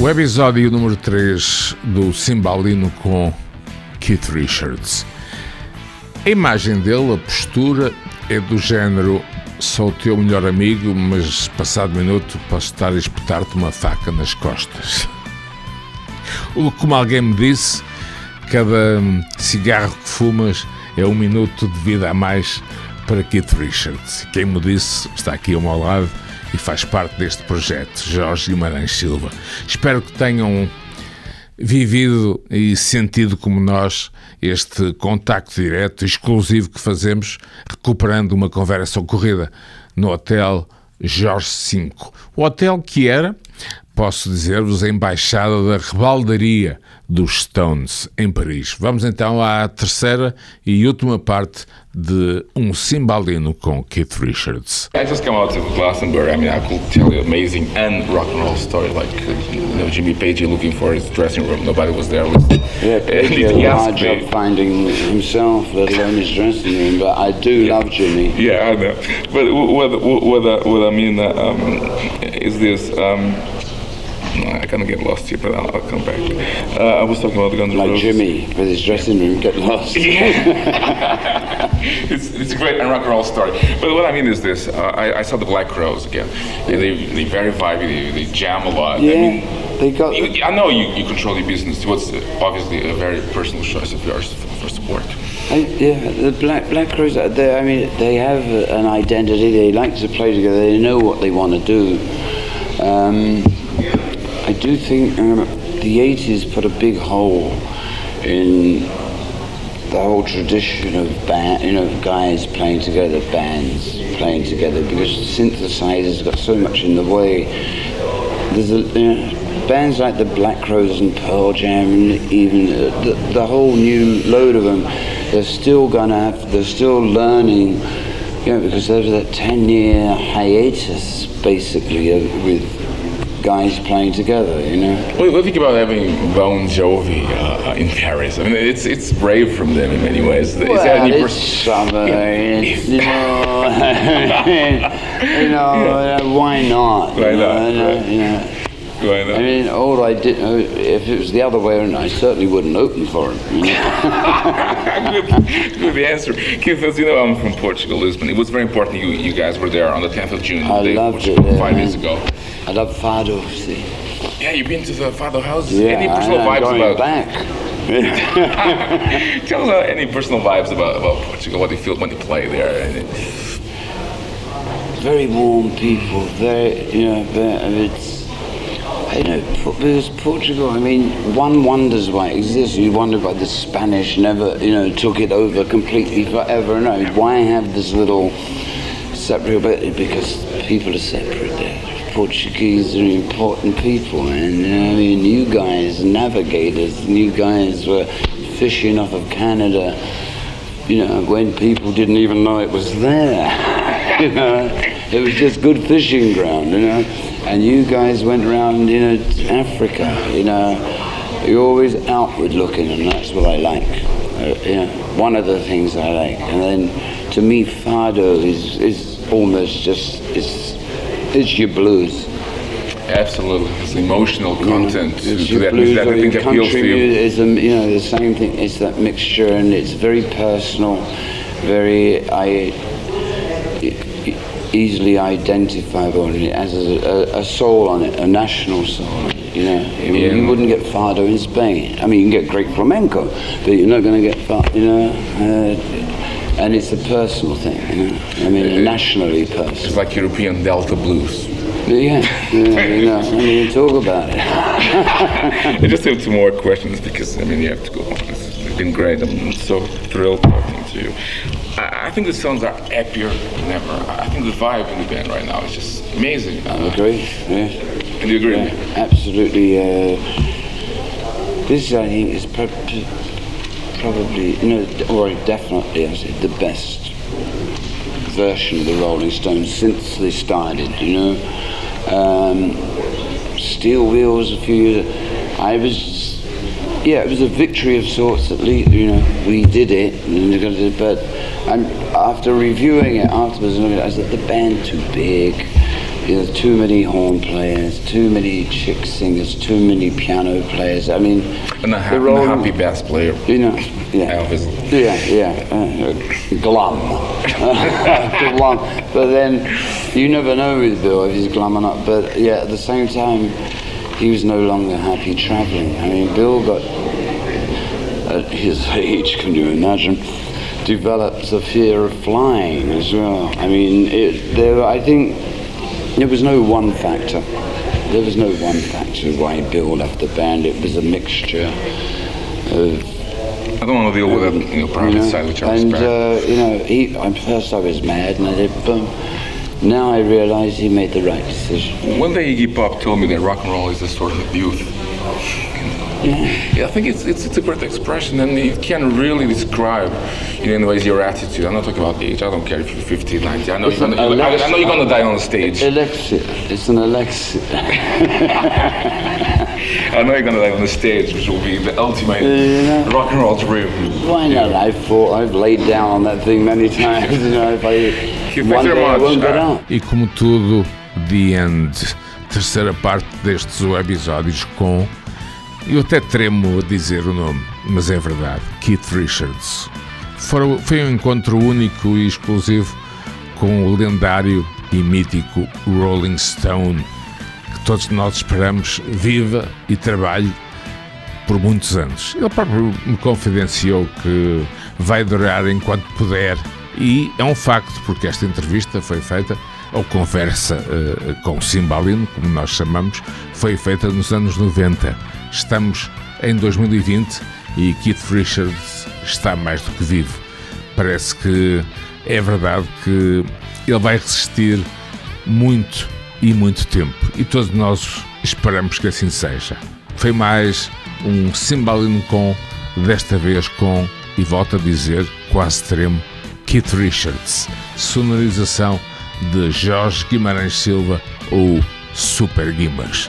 O episódio número 3 do Cimbalino com Keith Richards. A imagem dele, a postura, é do género sou o teu melhor amigo, mas passado minuto posso estar a espetar-te uma faca nas costas. Como alguém me disse, cada cigarro que fumas é um minuto de vida a mais para Keith Richards. Quem me disse está aqui ao meu lado e faz parte deste projeto, Jorge Guimarães Silva. Espero que tenham vivido e sentido como nós este contacto direto, exclusivo que fazemos, recuperando uma conversa ocorrida no Hotel Jorge V. O hotel que era, posso dizer-vos, a embaixada da rebaldaria dos Stones em Paris. Vamos então à terceira e última parte de um cimbalino com Keith Richards. I just came out of Glastonbury. I mean, I could tell you amazing and rock and roll story. Like, you know, Jimmy Page looking for his dressing room. Nobody was there. Yeah, Page had a hard job finding himself, let alone his dressing room. But I do yeah. love Jimmy. Yeah, I know. But what, what, what, what I mean um, is this. Um, I kind of get lost here, but I'll, I'll come back. Uh, I was talking about the Guns N' Roses. Like Jimmy with his dressing room, get lost. Yeah. it's, it's a great and rock and roll story. But what I mean is this: uh, I, I, saw the Black Crowes again. They, they, they very vibey. They, they, jam a lot. Yeah. I mean, they got. You, I know you, you control your business. What's obviously a very personal choice of yours for, for support. I, yeah, the Black Black Crowes. They, I mean, they have an identity. They like to play together. They know what they want to do. Um, I do think um, the 80s put a big hole in the whole tradition of band, you know, guys playing together, bands playing together, because synthesizers got so much in the way. There's a, you know, bands like the Black Crowes and Pearl Jam, and even the, the whole new load of them, they're still gonna have, they're still learning, you know, because there's that 10-year hiatus basically with guys playing together, you know. Do you think about having Bon Jovi uh, in Paris? I mean, it's it's brave from them in many ways. Well, Is there any it's summer, it's, you know, you know, yeah. why not? Why not? Know, right. you know, Why not? I mean, all I did, uh, if it was the other way around, I certainly wouldn't open for him. You know? good, good answer. Keith, as you know, I'm from Portugal, Lisbon. It was very important you, you guys were there on the 10th of June. I loved it. Yeah, five days ago. I love Fado, see. Yeah, you've been to the Fado house? Yeah, any personal I, vibes going about back. Tell us uh, any personal vibes about, about Portugal, what they feel when they play there. Very warm people, very, you know, very, it's, you know, because Portugal, I mean, one wonders why it exists. You wonder why the Spanish never, you know, took it over completely forever. No, why have this little separate, because people are separate there. Portuguese are important people, and you know, I mean, you guys, navigators, you guys were fishing off of Canada, you know, when people didn't even know it was there. you know, it was just good fishing ground, you know. And you guys went around, you know, Africa, you know. You're always outward looking, and that's what I like. Uh, you know, one of the things I like. And then, to me, Fado is is almost just it's it's your blues. Absolutely, it's emotional content. It's your that, blues, that mean, country is a, you know the same thing. It's that mixture, and it's very personal, very I easily identifiable. It has a, a, soul on it, a national soul. You know, yeah. you wouldn't get fado in Spain. I mean, you can get great flamenco, but you're not going to get fado. You know. Uh, and it's a personal thing, you know? I mean, nationally personal. It's like European Delta blues. Yeah, yeah you know, I mean, talk about it. I just have two more questions because, I mean, you have to go been great. I'm so thrilled talking to you. I, I think the songs are happier than ever. I think the vibe in the band right now is just amazing. I agree, yeah. And you agree? Yeah, absolutely. Uh, this, I think, is probably, you know, or definitely, I said, the best version of the Rolling Stones since they started, you know. Um, Steel Wheels a few years I was, yeah, it was a victory of sorts at least, you know, we did it, but and after reviewing it afterwards, I said, the band too big, There's too many horn players, too many chick singers, too many piano players. I mean, and a, ha- and a happy bass player. You know, yeah, Elvis. yeah, yeah, uh, glum, glum. But then you never know with Bill if he's glum or not. But yeah, at the same time, he was no longer happy traveling. I mean, Bill got at his age, can you imagine? Developed a fear of flying as well. I mean, it, there. I think there was no one factor. There was no one factor why Bill left the band. It was a mixture of. I don't want to deal with that, you know, private you know, side, which I and uh, you know, he, at first I was mad, and I did boom. Now I realize he made the right decision. One day Iggy Pop told me that rock and roll is a sort of youth. Yeah, I think it's, it's, it's a great expression, and it can really describe, in any ways, your attitude. I'm not talking about age. I don't care if you're 50, 90. I know, It's you're gonna, I, I know you're gonna die on the stage. Elixir. It's an elixir. I know you're gonna die on the stage, which will be the ultimate Yeah. rock and roll dream. Why not? I've fought, I've laid down on that thing many times. You know, if I Much. up. E como tudo, The End, terceira parte destes episódios com. Eu até tremo a dizer o nome, mas é verdade: Keith Richards. Fora- Foi um encontro único e exclusivo com o lendário e mítico Rolling Stone, que todos nós esperamos viva e trabalhe por muitos anos. Ele próprio me confidenciou que vai durar enquanto puder e é um facto, porque esta entrevista foi feita, ou conversa eh, com o Cimbalino, como nós chamamos, foi feita nos anos 90. Estamos em 2020 e Keith Richards está mais do que vivo. Parece que é verdade que ele vai resistir muito e muito tempo. E todos nós esperamos que assim seja. Foi mais um Cimbalino com, desta vez com, e volto a dizer, quase extremo, Keith Richards. Sonorização de Jorge Guimarães Silva ou Super Guimas.